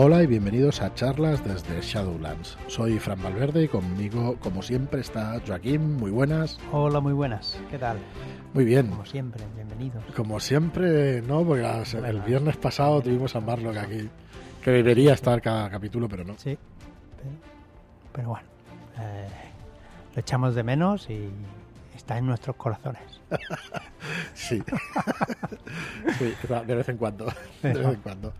Hola y bienvenidos a charlas desde Shadowlands. Soy Fran Valverde y conmigo, como siempre, está Joaquín. Muy buenas. Hola, muy buenas. ¿Qué tal? Muy bien. Como siempre, bienvenidos. Como siempre, no, porque el viernes pasado tuvimos a Marlock aquí, que debería estar cada capítulo, pero no. Sí, pero, bueno, eh, lo echamos de menos y está en nuestros corazones. sí. sí, de vez en cuando. De vez en cuando.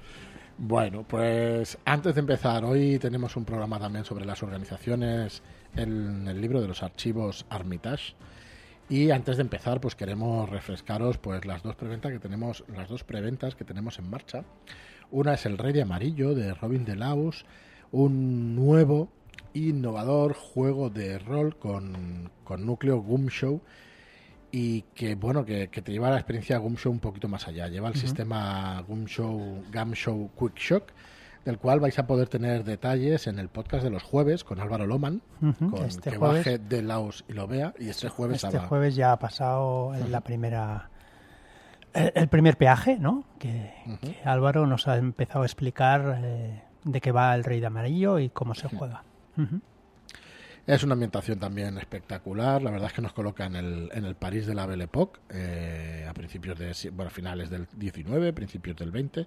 Bueno, pues antes de empezar, hoy tenemos un programa también sobre las organizaciones en el libro de los archivos Armitage. Y antes de empezar, pues queremos refrescaros pues las dos preventas que tenemos, las dos preventas que tenemos en marcha. Una es El Rey de Amarillo de Robin Laus, un nuevo innovador juego de rol con, con núcleo Goom Show y que bueno que, te lleva la experiencia Gumshow un poquito más allá. Lleva el sistema Gumshow, Gumshow Quick Shock, del cual vais a poder tener detalles en el podcast de los jueves con Álvaro Loman, con este que jueves, baje de Laos y lo vea. Y este jueves este jueves ya ha pasado la primera el, primer peaje, ¿no? Que, Álvaro nos ha empezado a explicar eh, de qué va el Rey de Amarillo y cómo se juega. Es una ambientación también espectacular. La verdad es que nos coloca en el, en el París de la Belle Époque, eh, a principios de, bueno, finales del 19, principios del 20,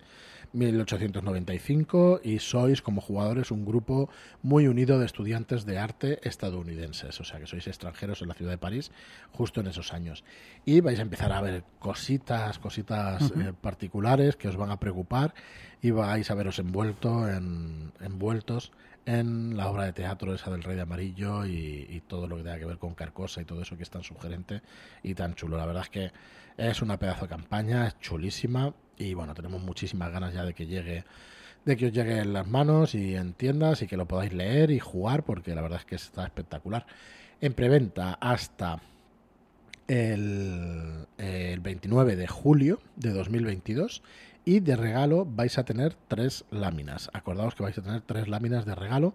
1895, y sois como jugadores un grupo muy unido de estudiantes de arte estadounidenses, o sea que sois extranjeros en la ciudad de París justo en esos años. Y vais a empezar a ver cositas, cositas eh, particulares que os van a preocupar y vais a veros envuelto en, envueltos en la obra de teatro esa del Rey de Amarillo y, todo lo que tenga que ver con Carcosa y todo eso que es tan sugerente y tan chulo. La verdad es que es una pedazo de campaña, es chulísima y bueno, tenemos muchísimas ganas ya de que llegue de que os llegue en las manos y en tiendas y que lo podáis leer y jugar porque la verdad es que está espectacular. En preventa hasta el, el 29 de julio de 2022 y de regalo vais a tener tres láminas. Acordaos que vais a tener tres láminas de regalo,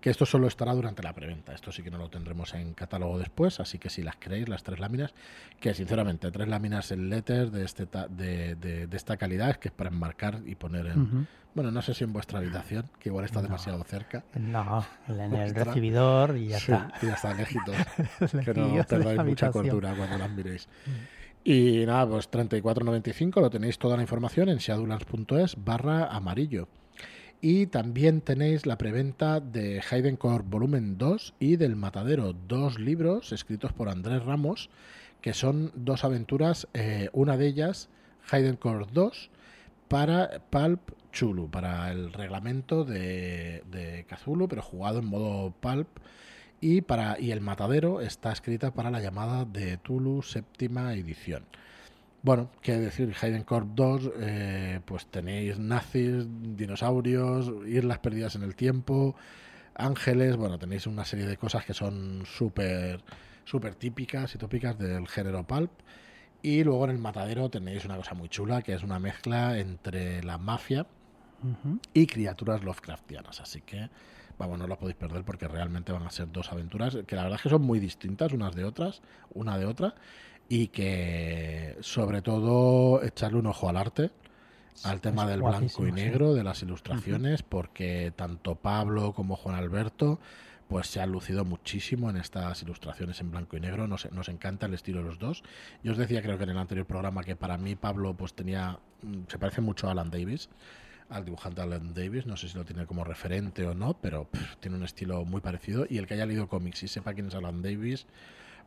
que esto solo estará durante la preventa. Esto sí que no lo tendremos en catálogo después, así que si las queréis, las tres láminas, que sinceramente, tres láminas en letter de, este de, de, esta calidad, es que es para enmarcar y poner en... Bueno, no sé si en vuestra habitación, que igual está demasiado cerca. No, en el recibidor y ya está. Y ya está, lejitos. que no perdáis mucha cultura cuando las miréis. Mm. Y nada, pues 34.95 lo tenéis toda la información en seadulans.es barra amarillo. Y también tenéis la preventa de Heidencore Volumen 2 y del Matadero, dos libros escritos por Andrés Ramos, que son dos aventuras, eh, una de ellas, Heidencore 2, para Pulp Chulu, para el reglamento de, de pero jugado en modo Pulp y, para, y El Matadero está escrita para la llamada de Tulu séptima edición. Bueno, qué decir, Hayden Corp 2, eh, pues tenéis nazis, dinosaurios, islas perdidas en el tiempo, ángeles, bueno, tenéis una serie de cosas que son súper súper típicas y tópicas del género pulp. Y luego en el matadero tenéis una cosa muy chula, que es una mezcla entre la mafia y criaturas Lovecraftianas. Así que vamos, no lo podéis perder porque realmente van a ser dos aventuras que la verdad es que son muy distintas unas de otras, una de otra, y que sobre todo echarle un ojo al arte, al tema del blanco y negro, de las ilustraciones, porque tanto Pablo como Juan Alberto pues se han lucido muchísimo en estas ilustraciones en blanco y negro, nos, nos encanta el estilo de los dos. Yo os decía creo que en el anterior programa que para mí Pablo pues tenía, mm, se parece mucho a Alan Davis, al dibujante Alan Davis. No sé si lo tiene como referente o no, pero tiene un estilo muy parecido. Y el que haya leído cómics y sepa quién es Alan Davis,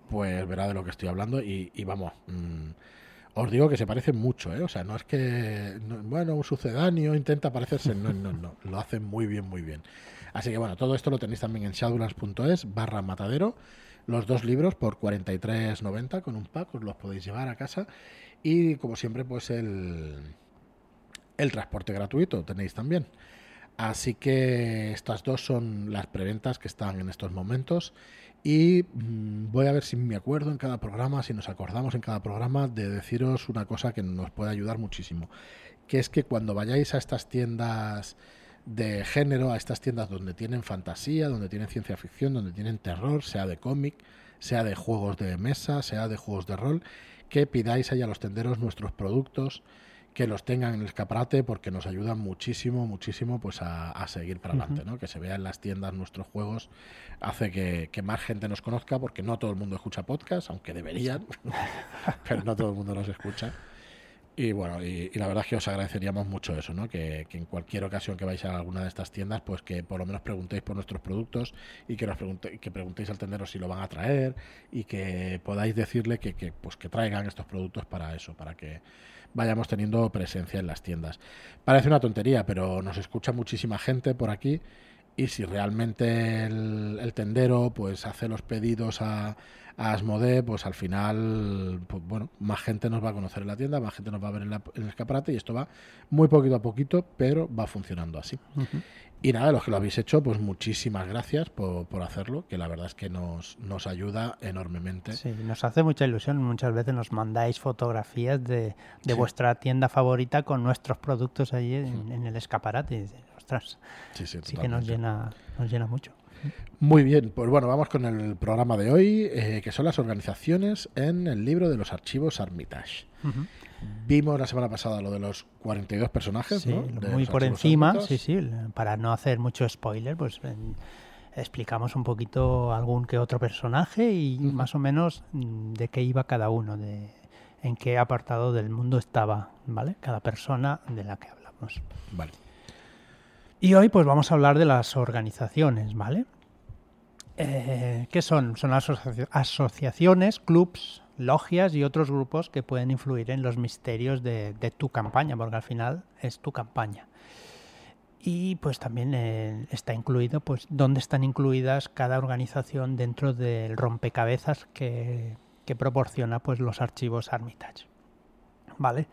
pues verá de lo que estoy hablando. Y, vamos, mm, os digo que se parece mucho, ¿eh? O sea, no es que, bueno, un sucedáneo intenta parecerse, no, no, no, lo hace muy bien, muy bien. Así que bueno, todo esto lo tenéis también en shadowlands.es barra matadero. Los dos libros por 43.90 con un pack, os los podéis llevar a casa. Y como siempre, pues el, el transporte gratuito tenéis también. Así que estas dos son las preventas que están en estos momentos. Y mm, voy a ver si me acuerdo en cada programa, si nos acordamos en cada programa, de deciros una cosa que nos puede ayudar muchísimo. Que es que cuando vayáis a estas tiendas de género, a estas tiendas donde tienen fantasía, donde tienen ciencia ficción, donde tienen terror, sea de cómic, sea de juegos de mesa, sea de juegos de rol, que pidáis ahí a los tenderos nuestros productos que los tengan en el escaparate porque nos ayudan muchísimo, muchísimo pues a, seguir para adelante, ¿no? Que se vea en las tiendas nuestros juegos hace que, más gente nos conozca porque no todo el mundo escucha podcast, aunque deberían, pero no todo el mundo los escucha. Y bueno, y, la verdad es que os agradeceríamos mucho eso, ¿no? Que, en cualquier ocasión que vais a alguna de estas tiendas, pues que por lo menos preguntéis por nuestros productos y que nos que preguntéis al tendero si lo van a traer y que podáis decirle que, que, pues que traigan estos productos para eso, para que vayamos teniendo presencia en las tiendas. Parece una tontería, pero nos escucha muchísima gente por aquí y si realmente el, tendero pues hace los pedidos a, a Asmode, pues al final, pues, bueno, más gente nos va a conocer en la tienda, más gente nos va a ver en, el escaparate y esto va muy poquito a poquito, pero va funcionando así. Y nada, los que lo habéis hecho, pues muchísimas gracias por, por, hacerlo, que la verdad es que nos, nos ayuda enormemente. Sí, nos hace mucha ilusión. Muchas veces nos mandáis fotografías de, de vuestra tienda favorita con nuestros productos allí en, el escaparate. Ostras, sí, sí, sí que nos llena, nos llena mucho. Muy bien, pues bueno, vamos con el programa de hoy, eh, que son las organizaciones en el libro de los archivos Armitage. Vimos la semana pasada lo de los 42 personajes, sí, muy por encima, sí, sí, para no hacer mucho spoiler, pues explicamos un poquito algún que otro personaje y más o menos mm, de qué iba cada uno, de en qué apartado del mundo estaba, ¿vale? Cada persona de la que hablamos. Vale. Y hoy pues vamos a hablar de las organizaciones, ¿vale? Eh, ¿Qué son? Son asociaciones, clubs, logias y otros grupos que pueden influir en los misterios de, tu campaña, porque al final es tu campaña. Y pues también eh, está incluido, pues, dónde están incluidas cada organización dentro del rompecabezas que, proporciona pues los archivos Armitage. ¿Vale?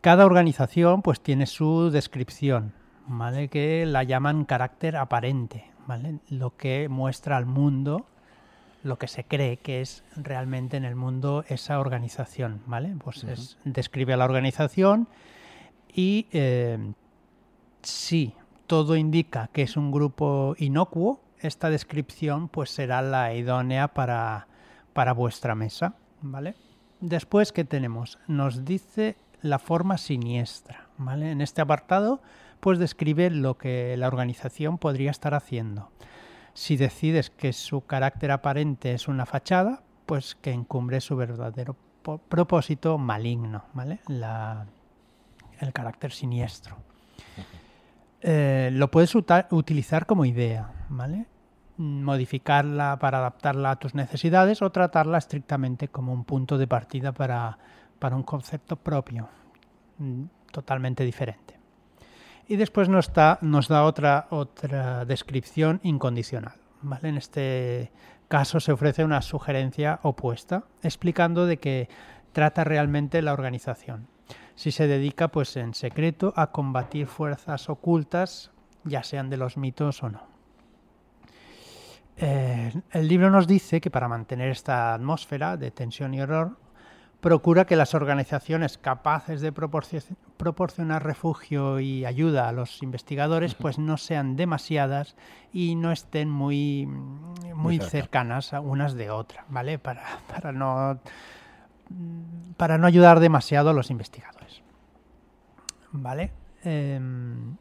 Cada organización pues tiene su descripción, ¿vale? Que la llaman carácter aparente, ¿vale? Lo que muestra al mundo lo que se cree que es realmente en el mundo esa organización, ¿vale? Pues describe a la organización y eh, si todo indica que es un grupo inocuo, esta descripción pues será la idónea para, para vuestra mesa, ¿vale? Después, ¿qué tenemos? Nos dice la forma siniestra, ¿vale? En este apartado pues describe lo que la organización podría estar haciendo. Si decides que su carácter aparente es una fachada, pues que encumbre su verdadero propósito maligno, ¿vale? el carácter siniestro. Eh, lo puedes utilizar como idea, ¿vale? Modificarla para adaptarla a tus necesidades o tratarla estrictamente como un punto de partida para, para un concepto propio, mm, totalmente diferente. Y después nos da, otra descripción incondicional. ¿vale? En este caso se ofrece una sugerencia opuesta, explicando de que trata realmente la organización. Si se dedica pues en secreto a combatir fuerzas ocultas, ya sean de los mitos o no. Eh, el libro nos dice que para mantener esta atmósfera de tensión y horror, procura que las organizaciones capaces de proporcionar refugio y ayuda a los investigadores pues no sean demasiadas y no estén muy, muy, cercanas a unas de otras, ¿vale? Para, para, no, para no ayudar demasiado a los investigadores. ¿Vale? Em,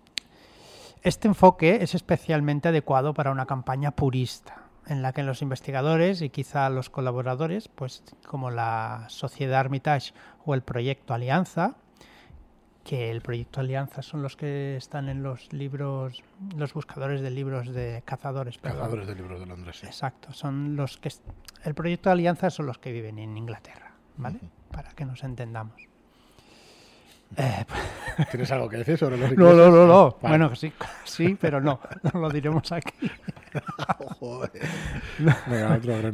este enfoque es especialmente adecuado para una campaña purista en la que los investigadores y quizá los colaboradores, pues como la Sociedad Armitage o el Proyecto Alianza, que el Proyecto Alianza son los que están en los libros, los buscadores de libros de cazadores. Cazadores de libros de Londres, sí. Exacto, son los que el Proyecto Alianza son los que viven en Inglaterra, ¿vale? Para que nos entendamos. Eh, ¿Tienes algo que decir sobre los No, no, no, no. Bueno, sí, sí, pero no, no lo diremos aquí.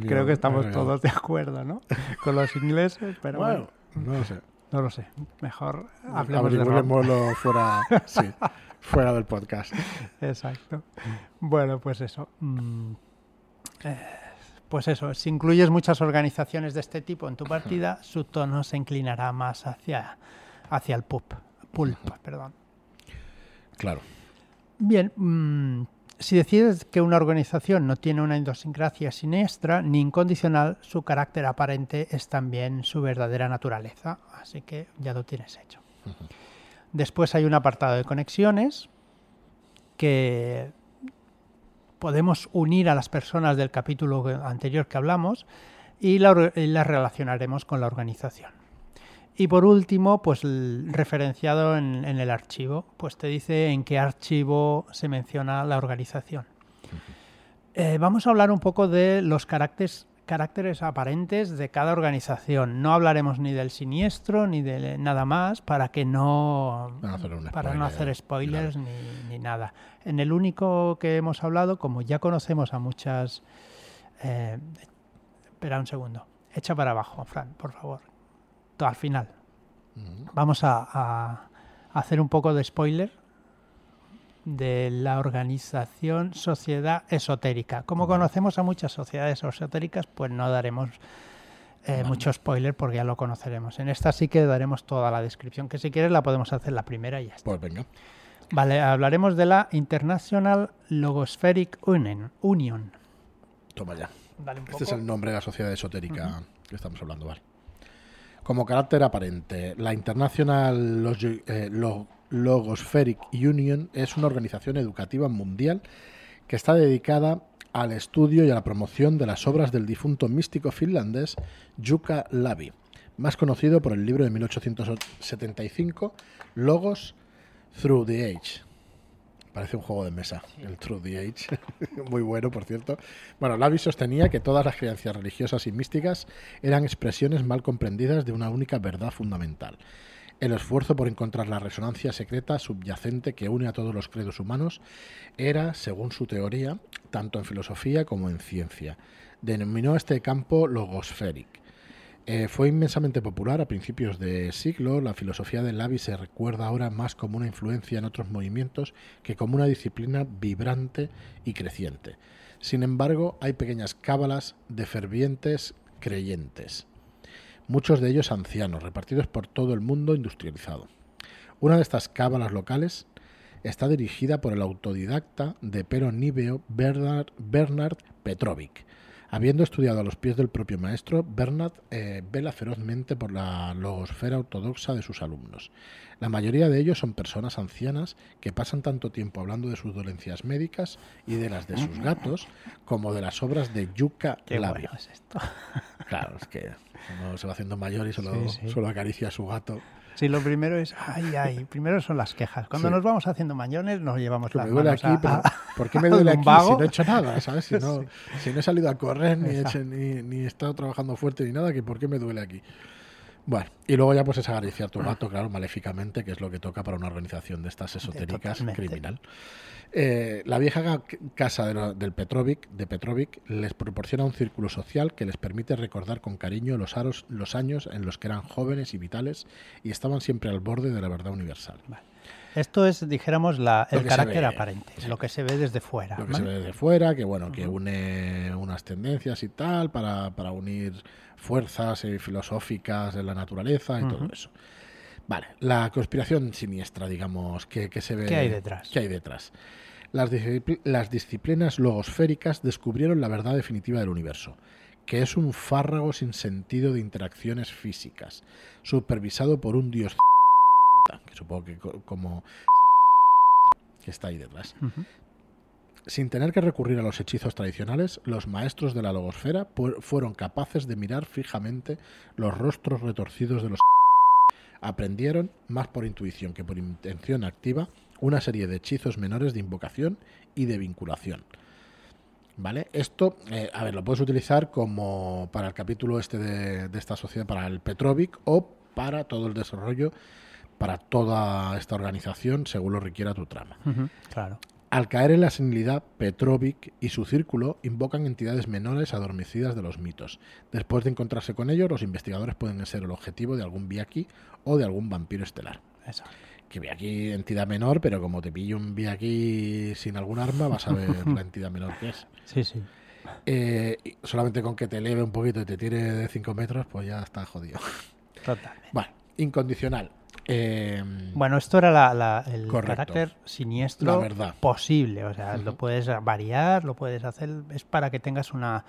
Creo que estamos todos de acuerdo, ¿no? Con los ingleses, pero bueno, no lo sé. No lo sé. Mejor hablemos de fuera, sí, fuera del podcast. Exacto. Bueno, pues eso. Mm, eh, pues eso, si incluyes muchas organizaciones de este tipo en tu partida, su tono se inclinará más hacia hacia el pulp, pulp perdón. Claro. Bien, mm, si decides que una organización no tiene una idiosincrasia siniestra ni incondicional, su carácter aparente es también su verdadera naturaleza. Así que ya lo tienes hecho. Después hay un apartado de conexiones que podemos unir a las personas del capítulo anterior que hablamos y las relacionaremos con la organización. Y por último, pues referenciado en, el archivo, pues te dice en qué archivo se menciona la organización. Eh, vamos a hablar un poco de los caracteres, caracteres aparentes de cada organización. No hablaremos ni del siniestro ni de nada más para que no, para no hacer spoilers ni, ni, nada. En el único que hemos hablado, como ya conocemos a muchas... Eh, espera un segundo. Echa para abajo, Fran, por favor. Al final. Vamos a hacer un poco de spoiler de la organización Sociedad Esotérica. Como conocemos a muchas sociedades esotéricas, pues no daremos eh, mucho spoiler porque ya lo conoceremos. En esta sí que daremos toda la descripción, que si quieres la podemos hacer la primera y ya está. Pues venga. Vale, hablaremos de la International Logospheric Union. Toma ya. este es el nombre de la sociedad esotérica que estamos hablando, vale. Como carácter aparente, la International eh, Logospheric Union es una organización educativa mundial que está dedicada al estudio y a la promoción de las obras del difunto místico finlandés Jukka Lavi, más conocido por el libro de 1875 Logos Through the Age. Parece un juego de mesa, el Through the Age. Muy bueno, por cierto. Bueno, Lavi sostenía que todas las creencias religiosas y místicas eran expresiones mal comprendidas de una única verdad fundamental el esfuerzo por encontrar la resonancia secreta subyacente que une a todos los credos humanos era, según su teoría, tanto en filosofía como en ciencia. Denominó este campo logospheric. Eh, fue inmensamente popular a principios de siglo. La filosofía del Lavi se recuerda ahora más como una influencia en otros movimientos que como una disciplina vibrante y creciente. Sin embargo, hay pequeñas cábalas de fervientes creyentes muchos de ellos ancianos, repartidos por todo el mundo industrializado. Una de estas cábalas locales está dirigida por el autodidacta de pero níveo Bernard, Bernard Petrovic. Habiendo estudiado a los pies del propio maestro, Bernard eh, vela ferozmente por la logosfera ortodoxa de sus alumnos. La mayoría de ellos son personas ancianas que pasan tanto tiempo hablando de sus dolencias médicas y de las de sus gatos como de las obras de Yuka Labio. Claro, es que uno se va haciendo mayor y solo, acaricia a su gato. Sí, lo primero es, ay, ay, primero son las quejas. Cuando nos vamos haciendo mayores nos llevamos las me duele aquí, pero ¿por qué me duele aquí si no he hecho nada? ¿sabes? Si no, si no he salido a correr, ni he, ni, ni he estado trabajando fuerte ni nada, que ¿por qué me duele aquí? Bueno, y luego ya pues es acariciar tu gato, claro, maléficamente, que es lo que toca para una organización de estas esotéricas criminal. Eh, la vieja casa del Petrovic, de Petrovic les proporciona un círculo social que les permite recordar con cariño los, aros, los años en los que eran jóvenes y vitales y estaban siempre al borde de la verdad universal. Esto es, dijéramos, la, el carácter aparente, lo que se ve desde fuera. Lo que se ve desde fuera, que bueno, que une unas tendencias y tal para, para unir fuerzas eh, filosóficas de la naturaleza y todo eso. Vale, la conspiración siniestra, digamos, que, se ve. ¿Qué hay detrás? ¿Qué hay detrás? Las, las disciplinas logosféricas descubrieron la verdad definitiva del universo, que es un fárrago sin sentido de interacciones físicas, supervisado por un dios que supongo que como que está ahí detrás. Sin tener que recurrir a los hechizos tradicionales, los maestros de la logosfera fueron capaces de mirar fijamente los rostros retorcidos de los aprendieron, más por intuición que por intención activa, una serie de hechizos menores de invocación y de vinculación. ¿Vale? Esto, eh, a ver, lo puedes utilizar como para el capítulo este de, esta sociedad, para el Petrovic o para todo el desarrollo, para toda esta organización, según lo requiera tu trama. claro. Al caer en la senilidad, Petrovic y su círculo invocan entidades menores adormecidas de los mitos. Después de encontrarse con ellos, los investigadores pueden ser el objetivo de algún Viaki o de algún vampiro estelar. Eso que aquí entidad menor, pero como te pillo un vi aquí sin algún arma, vas a ver la entidad menor que es. Sí, sí. Eh, solamente con que te eleve un poquito y te tire de 5 metros, pues ya está jodido. Totalmente. Bueno, incondicional. Eh, bueno, esto era el carácter siniestro posible. O sea, lo puedes variar, lo puedes hacer. Es para que tengas una,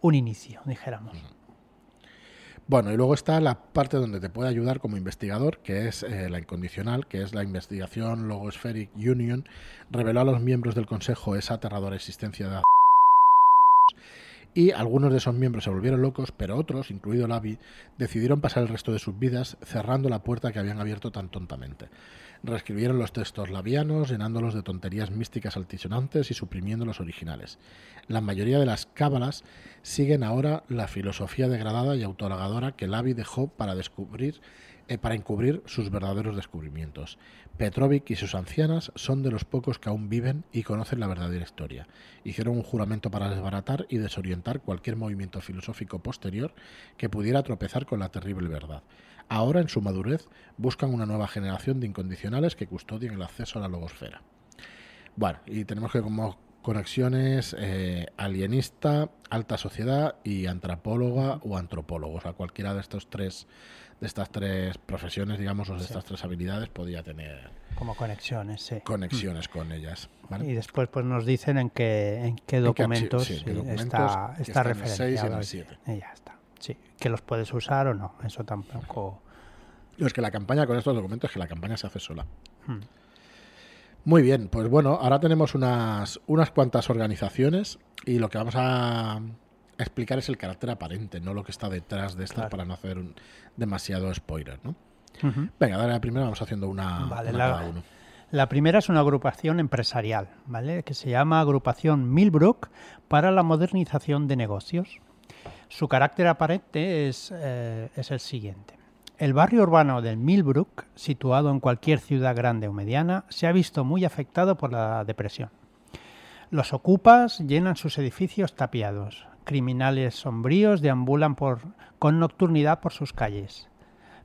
un inicio, dijéramos. Bueno, y luego está la parte donde te puede ayudar como investigador, que es eh, la incondicional, que es la investigación Logospheric Union, reveló a los miembros del Consejo esa aterradora existencia de y algunos de esos miembros se volvieron locos, pero otros, incluido Lavi, decidieron pasar el resto de sus vidas cerrando la puerta que habían abierto tan tontamente. Reescribieron los textos labianos, llenándolos de tonterías místicas altisonantes y suprimiendo los originales. La mayoría de las cábalas siguen ahora la filosofía degradada y autolagadora que Lavi dejó para descubrir para encubrir sus verdaderos descubrimientos. Petrovic y sus ancianas son de los pocos que aún viven y conocen la verdadera historia. Hicieron un juramento para desbaratar y desorientar cualquier movimiento filosófico posterior que pudiera tropezar con la terrible verdad. Ahora, en su madurez, buscan una nueva generación de incondicionales que custodien el acceso a la logosfera. Bueno, y tenemos que como conexiones eh, alienista, alta sociedad y antropóloga o antropólogo. O sea, cualquiera de estos tres de estas tres profesiones, digamos, o de estas tres habilidades podía tener como conexiones, sí. Conexiones con ellas. Y después pues nos dicen en qué, en qué documentos, está, está referenciado. Y ya está. Sí, que los puedes usar o no. Eso tampoco. es que la campaña con estos documentos es que la campaña se hace sola. Hmm. Muy bien, pues bueno, ahora tenemos unas, unas cuantas organizaciones y lo que vamos a explicar es el carácter aparente, no lo que está detrás de estas para no hacer demasiado spoiler, ¿no? Venga, dale la primera, vamos haciendo una, la, La primera es una agrupación empresarial, ¿vale? Que se llama Agrupación Millbrook para la modernización de negocios. Su carácter aparente es, eh, es el siguiente. El barrio urbano del Millbrook, situado en cualquier ciudad grande o mediana, se ha visto muy afectado por la depresión. Los ocupas llenan sus edificios tapiados, criminales sombríos deambulan por, con nocturnidad por sus calles.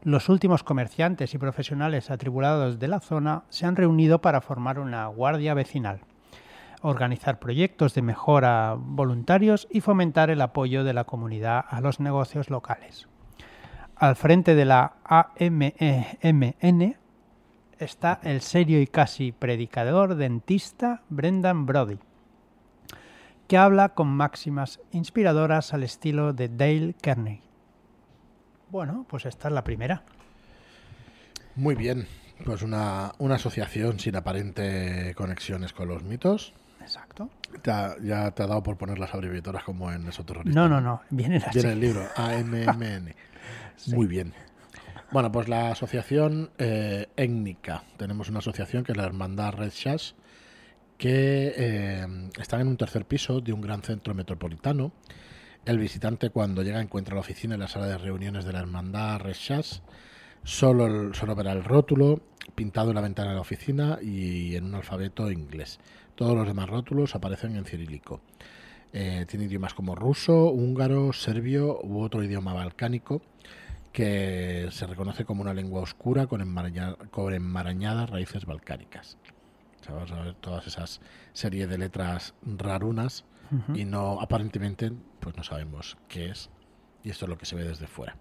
Los últimos comerciantes y profesionales atribulados de la zona se han reunido para formar una guardia vecinal, organizar proyectos de mejora voluntarios y fomentar el apoyo de la comunidad a los negocios locales. Al frente de la AMEMN está el serio y casi predicador dentista Brendan Brody que habla con máximas inspiradoras al estilo de Dale Carnegie. Bueno, pues esta es la primera. Muy bien, pues una, asociación sin aparente conexiones con los mitos. Exacto. ya te ha dado por poner las abreviaturas como en esos No, no, no, viene así. Viene el libro, AMMN. Muy bien. Bueno, pues la asociación eh, étnica. Tenemos una asociación que es la Hermandad Red Shash, que eh, están en un tercer piso de un gran centro metropolitano. El visitante cuando llega encuentra la oficina en la sala de reuniones de la hermandad Rechaz. Solo, solo verá el rótulo pintado en la ventana de la oficina y en un alfabeto inglés. Todos los demás rótulos aparecen en cirílico. Eh, tiene idiomas como ruso, húngaro, serbio u otro idioma balcánico que se reconoce como una lengua oscura con enmarañadas raíces balcánicas vas a ver todas esas series de letras rarunas y no aparentemente pues no sabemos qué es y esto es lo que se ve desde fuera.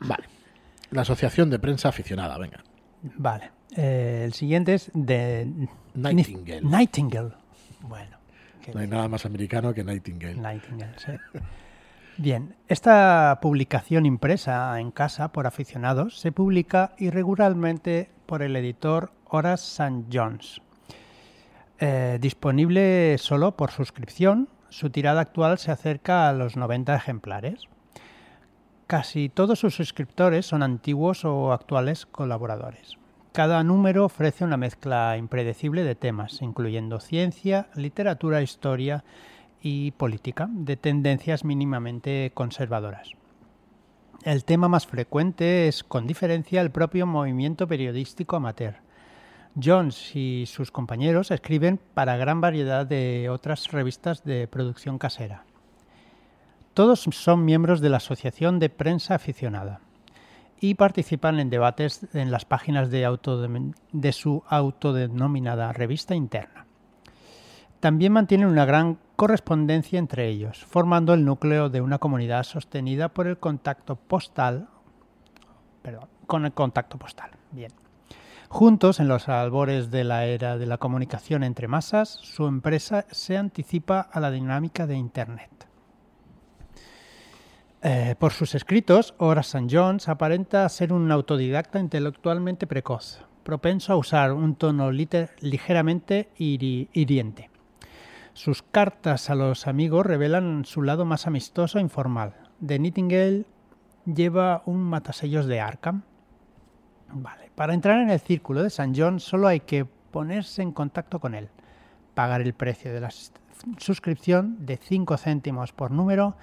Vale. La Asociación de Prensa Aficionada, venga. Vale. Eh, el siguiente es de Nightingale. Nightingale. Bueno. No hay nada más americano que Nightingale. Nightingale, sí. Bien, esta publicación impresa en casa por aficionados se publica irregularmente por el editor Horace St. John's. Eh, disponible solo por suscripción, su tirada actual se acerca a los 90 ejemplares. Casi todos sus suscriptores son antiguos o actuales colaboradores. Cada número ofrece una mezcla impredecible de temas, incluyendo ciencia, literatura, historia y política, de tendencias mínimamente conservadoras. El tema más frecuente es, con diferencia, el propio movimiento periodístico amateur, Jones y sus compañeros escriben para gran variedad de otras revistas de producción casera. Todos son miembros de la Asociación de Prensa Aficionada y participan en debates en las páginas de, su autodenominada revista interna. También mantienen una gran correspondencia entre ellos, formando el núcleo de una comunidad sostenida por el contacto postal, perdón, con el contacto postal. Bien. Juntos, en los albores de la era de la comunicación entre masas, su empresa se anticipa a la dinámica de Internet. Eh, por sus escritos, Horace St. Jones aparenta ser un autodidacta intelectualmente precoz, propenso a usar un tono ligeramente hiriente. Sus cartas a los amigos revelan su lado más amistoso e informal. De Nightingale lleva un matasellos de Arkham. Vale. Para entrar en el círculo de St. John solo hay que ponerse en contacto con él, pagar el precio de la suscripción de 5 céntimos por número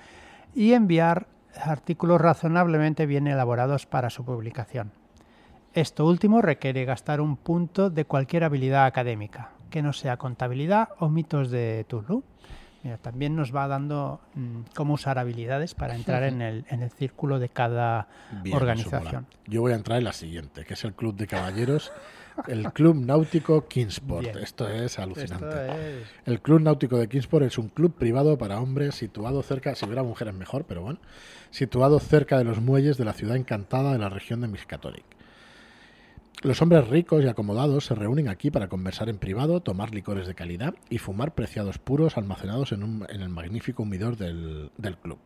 y enviar artículos razonablemente bien elaborados para su publicación. Esto último requiere gastar un punto de cualquier habilidad académica, que no sea contabilidad o mitos de Tulu. también nos va dando mm, cómo usar habilidades para entrar en el, en el círculo de cada organización. Yo voy a entrar en la siguiente, que es el Club de Caballeros, el Club Náutico Kingsport. Esto es alucinante. El Club Náutico de Kingsport es un club privado para hombres situado cerca, si hubiera mujeres mejor, pero bueno, situado cerca de los muelles de la ciudad encantada de la región de Miskatonic. Los hombres ricos y acomodados se reúnen aquí para conversar en privado, tomar licores de calidad y fumar preciados puros almacenados en, el magnífico humidor del, club.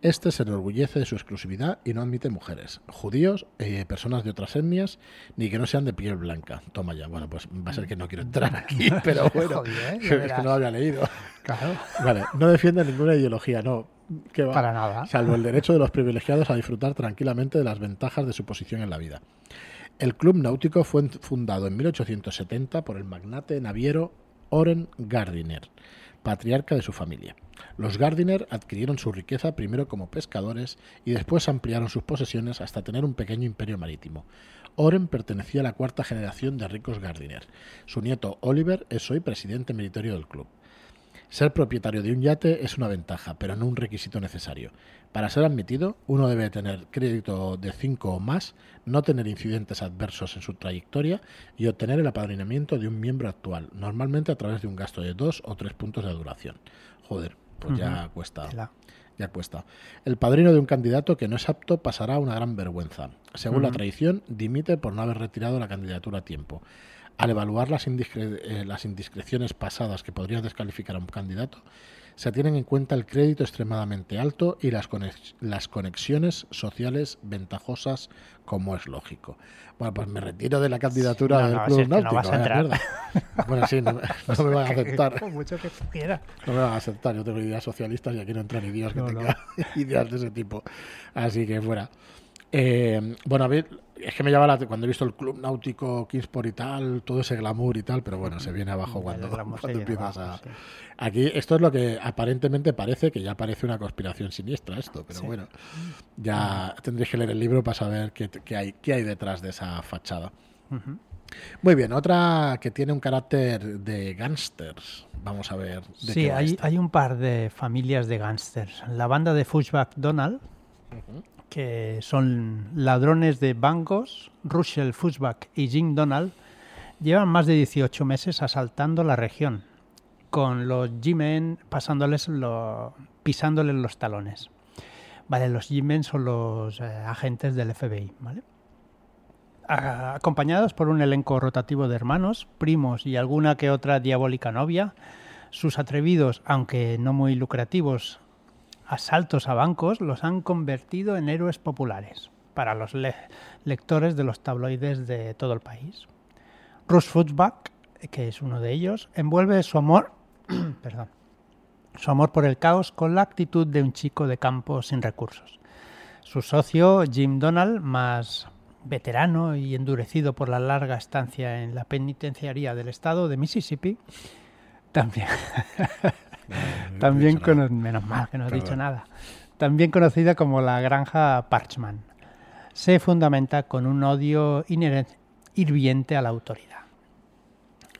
Este se enorgullece de su exclusividad y no admite mujeres, judíos, eh, personas de otras etnias, ni que no sean de piel blanca. Toma ya, bueno, pues va a ser que no quiero entrar aquí, pero bueno, ¿eh? es que no lo había leído. Claro. Vale, no defiende ninguna ideología, no. Que Para nada. Salvo el derecho de los privilegiados a disfrutar tranquilamente de las ventajas de su posición en la vida. El club náutico fue fundado en 1870 por el magnate naviero Oren Gardiner, patriarca de su familia. Los Gardiner adquirieron su riqueza primero como pescadores y después ampliaron sus posesiones hasta tener un pequeño imperio marítimo. Oren pertenecía a la cuarta generación de ricos Gardiner. Su nieto Oliver es hoy presidente meritorio del club. Ser propietario de un yate es una ventaja, pero no un requisito necesario. Para ser admitido, uno debe tener crédito de 5 o más, no tener incidentes adversos en su trayectoria y obtener el apadrinamiento de un miembro actual, normalmente a través de un gasto de 2 o 3 puntos de duración. Joder, pues ya cuesta. Ya cuesta. El padrino de un candidato que no es apto pasará una gran vergüenza. Según la tradición, dimite por no haber retirado la candidatura a tiempo al evaluar las, eh, las indiscreciones pasadas que podrían descalificar a un candidato, se tienen en cuenta el crédito extremadamente alto y las, las conexiones sociales ventajosas, como es lógico. Bueno, pues me retiro de la candidatura del Club Náutico. No vas a entrar. bueno, sí, no, me van a aceptar. mucho que No me van a aceptar. Yo tengo ideas socialistas y aquí no entran ideas que tengan ideas de ese tipo. Así que fuera. Eh, bueno, a ver, es que me llama la cuando he visto el club náutico Kingsport y tal, todo ese glamour y tal, pero bueno, se viene abajo cuando, empiezas a... Aquí esto es lo que aparentemente parece, que ya parece una conspiración siniestra esto, pero bueno, ya tendréis que leer el libro para saber qué, hay, qué hay detrás de esa fachada. Muy bien, otra que tiene un carácter de gángsters. Vamos a ver. sí, hay, hay, un par de familias de gángsters. La banda de Fushback Donald, que son ladrones de bancos, Russell Fussback y Jim Donald, llevan más de 18 meses asaltando la región, con los G-Men pasándoles pisándoles los talones. Vale, los G-Men son los eh, agentes del FBI, ¿vale? acompañados por un elenco rotativo de hermanos, primos y alguna que otra diabólica novia, sus atrevidos, aunque no muy lucrativos, asaltos a bancos los han convertido en héroes populares para los lectores de los tabloides de todo el país. Russ Fuchsbach, que es uno de ellos, envuelve su amor, perdón, su amor por el caos con la actitud de un chico de campo sin recursos. Su socio, Jim Donald, más veterano y endurecido por la larga estancia en la penitenciaría del estado de Mississippi, también También menos mal que no he dicho nada. También conocida como la granja Parchman. Se fundamenta con un odio hirviente a la autoridad.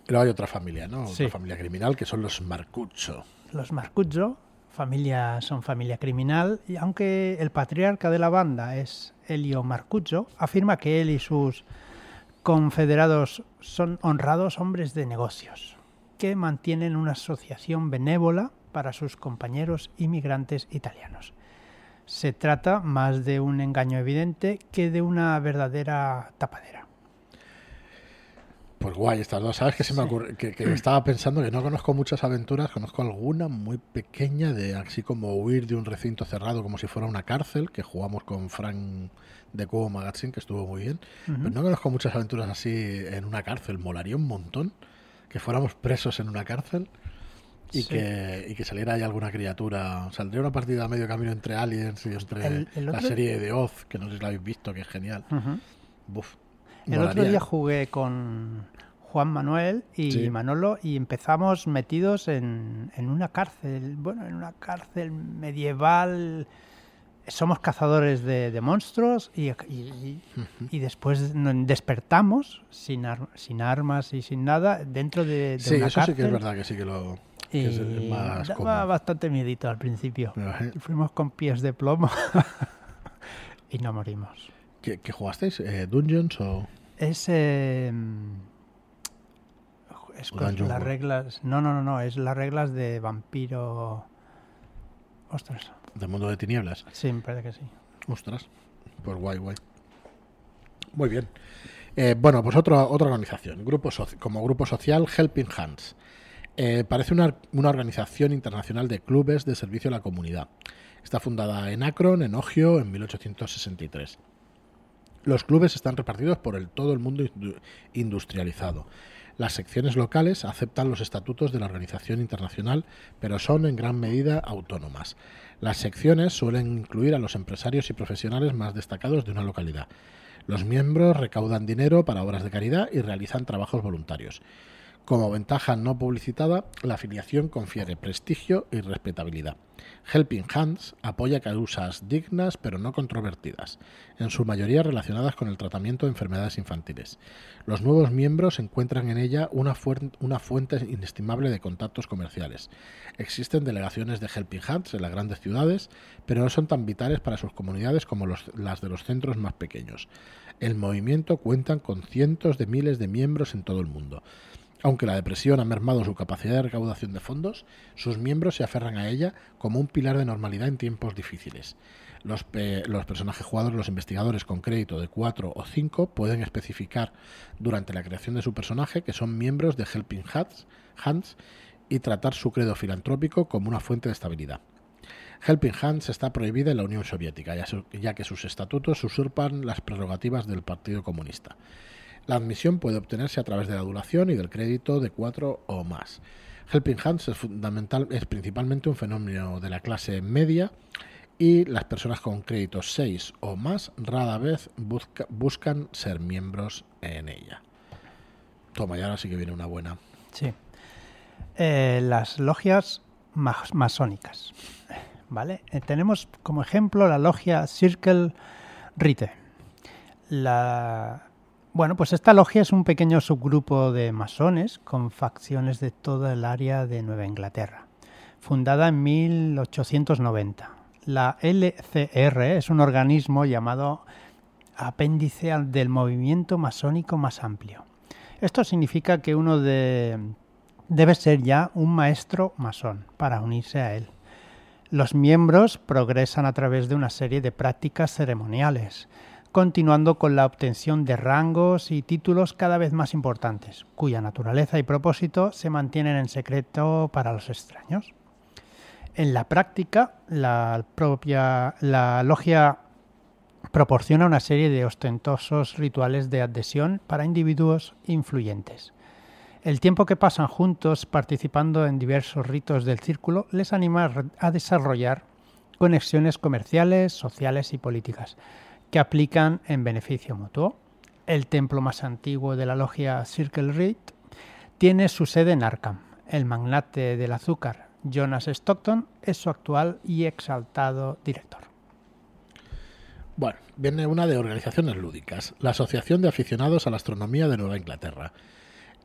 Luego hay otra familia, ¿no? Otra familia criminal que son los Marcuccio. Los Marcuccio, familia, son familia criminal, y aunque el patriarca de la banda es Elio Marcuccio, afirma que él y sus confederados son honrados hombres de negocios que mantienen una asociación benévola para sus compañeros inmigrantes italianos. Se trata más de un engaño evidente que de una verdadera tapadera. Pues guay, estas dos. ¿Sabes que se me ocurre? Que, estaba pensando que no conozco muchas aventuras, conozco alguna muy pequeña de así como huir de un recinto cerrado como si fuera una cárcel, que jugamos con Frank de Cubo Magazine, que estuvo muy bien. Pero no conozco muchas aventuras así en una cárcel. Molaría un montón que fuéramos presos en una cárcel y, que, y que saliera ahí alguna criatura. Saldría una partida a medio camino entre Aliens y entre la serie de Oz, que no sé si la habéis visto, que es genial. el otro día jugué con Juan Manuel y Manolo y empezamos metidos en, en una cárcel, bueno, en una cárcel medieval somos cazadores de, monstruos y, y, después despertamos sin, sin armas y sin nada dentro de, de sí, eso sí que es verdad que sí que lo que es más daba bastante miedito al principio. Fuimos con pies de plomo y no morimos. ¿Qué, jugasteis? ¿Eh, ¿Dungeons o...? Es... Eh, es con las reglas... No, no, no, no. Es las reglas de vampiro... Ostras. ¿Del mundo de tinieblas? Sí, me parece que sí. Ostras, pues guay, guay. Muy bien. Eh, bueno, pues otra otra organización, grupo como grupo social Helping Hands. Eh, parece una, una, organización internacional de clubes de servicio a la comunidad. Está fundada en Akron, en Ogio, en 1863. Los clubes están repartidos por el, todo el mundo industrializado. Las secciones locales aceptan los estatutos de la organización internacional, pero son en gran medida autónomas. Las secciones suelen incluir a los empresarios y profesionales más destacados de una localidad. Los miembros recaudan dinero para obras de caridad y realizan trabajos voluntarios. Como ventaja no publicitada, la afiliación confiere prestigio y respetabilidad. Helping Hands apoya causas dignas pero no controvertidas, en su mayoría relacionadas con el tratamiento de enfermedades infantiles. Los nuevos miembros encuentran en ella una, fuente inestimable de contactos comerciales. Existen delegaciones de Helping Hands en las grandes ciudades, pero no son tan vitales para sus comunidades como las de los centros más pequeños. El movimiento cuenta con cientos de miles de miembros en todo el mundo. Aunque la depresión ha mermado su capacidad de recaudación de fondos, sus miembros se aferran a ella como un pilar de normalidad en tiempos difíciles. Los, personajes jugadores, los investigadores con crédito de 4 o 5, pueden especificar durante la creación de su personaje que son miembros de Helping Hands y tratar su credo filantrópico como una fuente de estabilidad. Helping Hands está prohibida en la Unión Soviética, ya que sus estatutos usurpan las prerrogativas del Partido Comunista. La admisión puede obtenerse a través de la adulación y del crédito de cuatro o más. Helping Hands es, fundamental, es principalmente un fenómeno de la clase media y las personas con créditos 6 o más rara vez buscan ser miembros en ella. Toma, y ahora sí que viene una buena. Sí. Eh, las logias masónicas. ¿Vale? Eh, tenemos como ejemplo la logia Circle Rite. La bueno, pues esta logia es un pequeño subgrupo de masones con facciones de toda el área de Nueva Inglaterra, fundada en 1890. La LCR es un organismo llamado apéndice del movimiento masónico más amplio. Esto significa que uno debe ser ya un maestro masón para unirse a él. Los miembros progresan a través de una serie de prácticas ceremoniales, continuando con la obtención de rangos y títulos cada vez más importantes, cuya naturaleza y propósito se mantienen en secreto para los extraños. En la práctica, la propia la logia proporciona una serie de ostentosos rituales de adhesión para individuos influyentes. El tiempo que pasan juntos participando en diversos ritos del círculo les anima a desarrollar conexiones comerciales, sociales y políticas, que aplican en beneficio mutuo. El templo más antiguo de la logia Circle Reed tiene su sede en Arkham. El magnate del azúcar, Jonas Stockton, es su actual y exaltado director. Bueno, viene una de organizaciones lúdicas, la Asociación de Aficionados a la Astronomía de Nueva Inglaterra.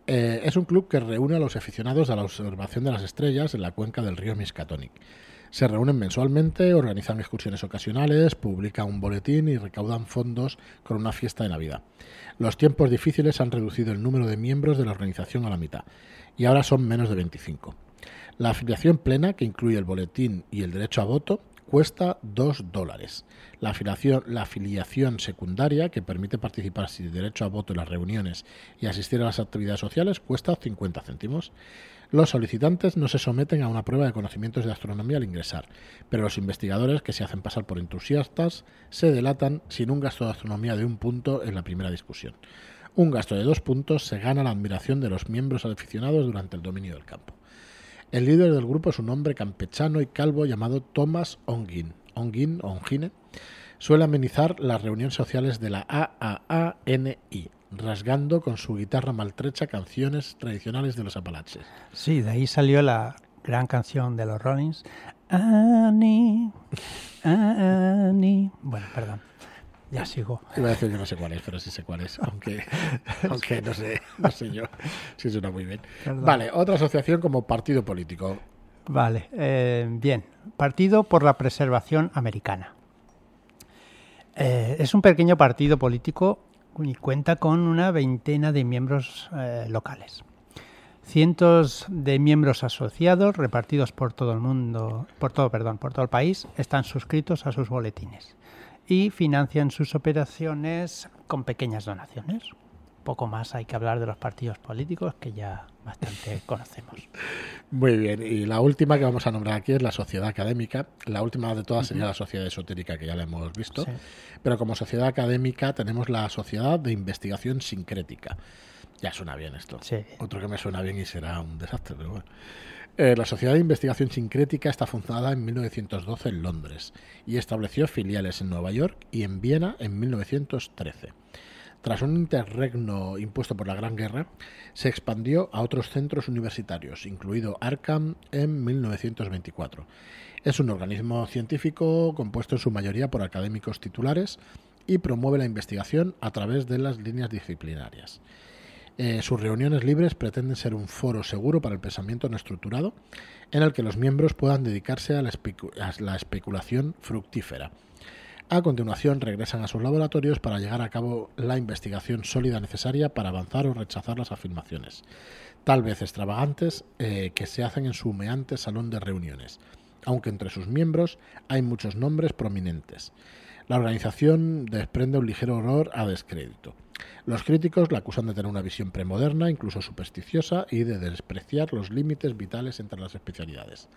Eh, es un club que reúne a los aficionados a la observación de las estrellas en la cuenca del río Miskatonic. Se reúnen mensualmente, organizan excursiones ocasionales, publican un boletín y recaudan fondos con una fiesta de Navidad. Los tiempos difíciles han reducido el número de miembros de la organización a la mitad y ahora son menos de 25. La afiliación plena, que incluye el boletín y el derecho a voto, cuesta 2 dólares. La afiliación, la afiliación secundaria, que permite participar sin derecho a voto en las reuniones y asistir a las actividades sociales, cuesta 50 céntimos. Los solicitantes no se someten a una prueba de conocimientos de astronomía al ingresar, pero los investigadores, que se hacen pasar por entusiastas, se delatan sin un gasto de astronomía de un punto en la primera discusión. Un gasto de dos puntos se gana la admiración de los miembros aficionados durante el dominio del campo. El líder del grupo es un hombre campechano y calvo llamado Thomas Ongin. Ongin Ongine suele amenizar las reuniones sociales de la AAANI, rasgando con su guitarra maltrecha canciones tradicionales de los Apalaches. Sí, de ahí salió la gran canción de los Rollins. Annie, Annie. Bueno, perdón. Ya sigo. Iba a decir que no sé cuál es, pero sí sé cuál es, aunque, aunque no, sé, no sé yo si suena muy bien. Vale, otra asociación como partido político. Vale, eh, bien. Partido por la Preservación Americana. Eh, es un pequeño partido político y cuenta con una veintena de miembros eh, locales. Cientos de miembros asociados repartidos por todo el mundo, por todo, perdón, por todo el país, están suscritos a sus boletines y financian sus operaciones con pequeñas donaciones. Poco más hay que hablar de los partidos políticos que ya bastante conocemos. Muy bien, y la última que vamos a nombrar aquí es la sociedad académica. La última de todas sería la sociedad esotérica, que ya la hemos visto. Pero como sociedad académica tenemos la sociedad de investigación sincrética. Ya suena bien esto. Otro que me suena bien y será un desastre, pero bueno. Eh, la Sociedad de Investigación Sincrética está fundada en 1912 en Londres y estableció filiales en Nueva York y en Viena en 1913. Tras un interregno impuesto por la Gran Guerra, se expandió a otros centros universitarios, incluido Arkham en 1924. Es un organismo científico compuesto en su mayoría por académicos titulares y promueve la investigación a través de las líneas disciplinarias. Eh, sus reuniones libres pretenden ser un foro seguro para el pensamiento no estructurado, en el que los miembros puedan dedicarse a la, especulación fructífera. A continuación regresan a sus laboratorios para llegar a cabo la investigación sólida necesaria para avanzar o rechazar las afirmaciones, tal vez extravagantes, eh, que se hacen en su humeante salón de reuniones, aunque entre sus miembros hay muchos nombres prominentes. La organización desprende un ligero horror a descrédito. Los críticos la acusan de tener una visión premoderna, incluso supersticiosa, y de despreciar los límites vitales entre las especialidades.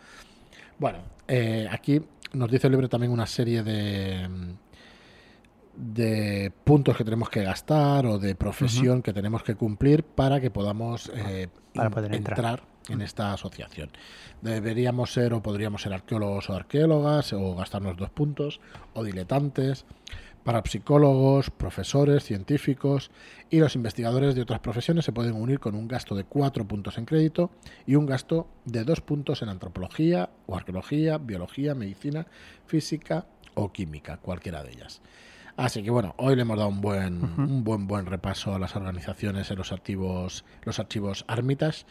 Bueno, eh, aquí nos dice el libro también una serie de, de puntos que tenemos que gastar o de profesión que tenemos que cumplir para que podamos eh, poder entrar. en esta asociación. Deberíamos ser o podríamos ser arqueólogos o arqueólogas o gastarnos dos puntos o diletantes para psicólogos, profesores, científicos y los investigadores de otras profesiones se pueden unir con un gasto de cuatro puntos en crédito y un gasto de dos puntos en antropología o arqueología, biología, medicina, física o química, cualquiera de ellas. Así que bueno, hoy le hemos dado un buen, un buen, buen repaso a las organizaciones en los archivos, los archivos Armitage.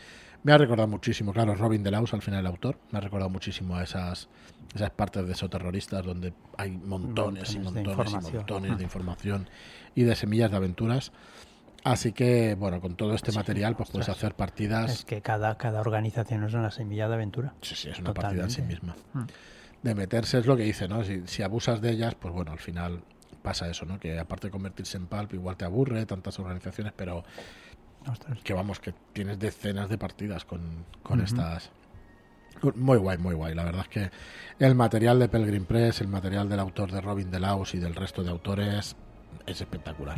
Me ha recordado muchísimo, claro, Robin Delaus, al final el autor, me ha recordado muchísimo a esas, esas partes de terroristas donde hay montones, y montones y montones de información y de semillas de aventuras. Así que, bueno, con todo este material, pues puedes hacer partidas. Es que cada, cada organización es una semilla de aventura. Sí, sí, es una partida en sí misma. Mm. De meterse es lo que dice, ¿no? Si, si abusas de ellas, pues bueno, al final pasa eso, ¿no? Que aparte de convertirse en pulp, igual te aburre tantas organizaciones, pero que vamos, que tienes decenas de partidas con, con estas. Muy guay, muy guay. La verdad es que el material de Pelgrim Press, el material del autor de Robin Delaus y del resto de autores es espectacular.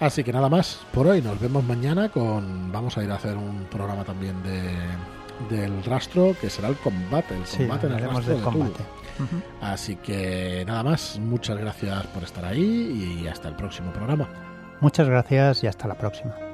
Así que nada más por hoy. Nos vemos mañana con. Vamos a ir a hacer un programa también de del rastro que será el combate, el combate en el rastro de combate. Así que nada más, muchas gracias por estar ahí y hasta el próximo programa. Muchas gracias y hasta la próxima.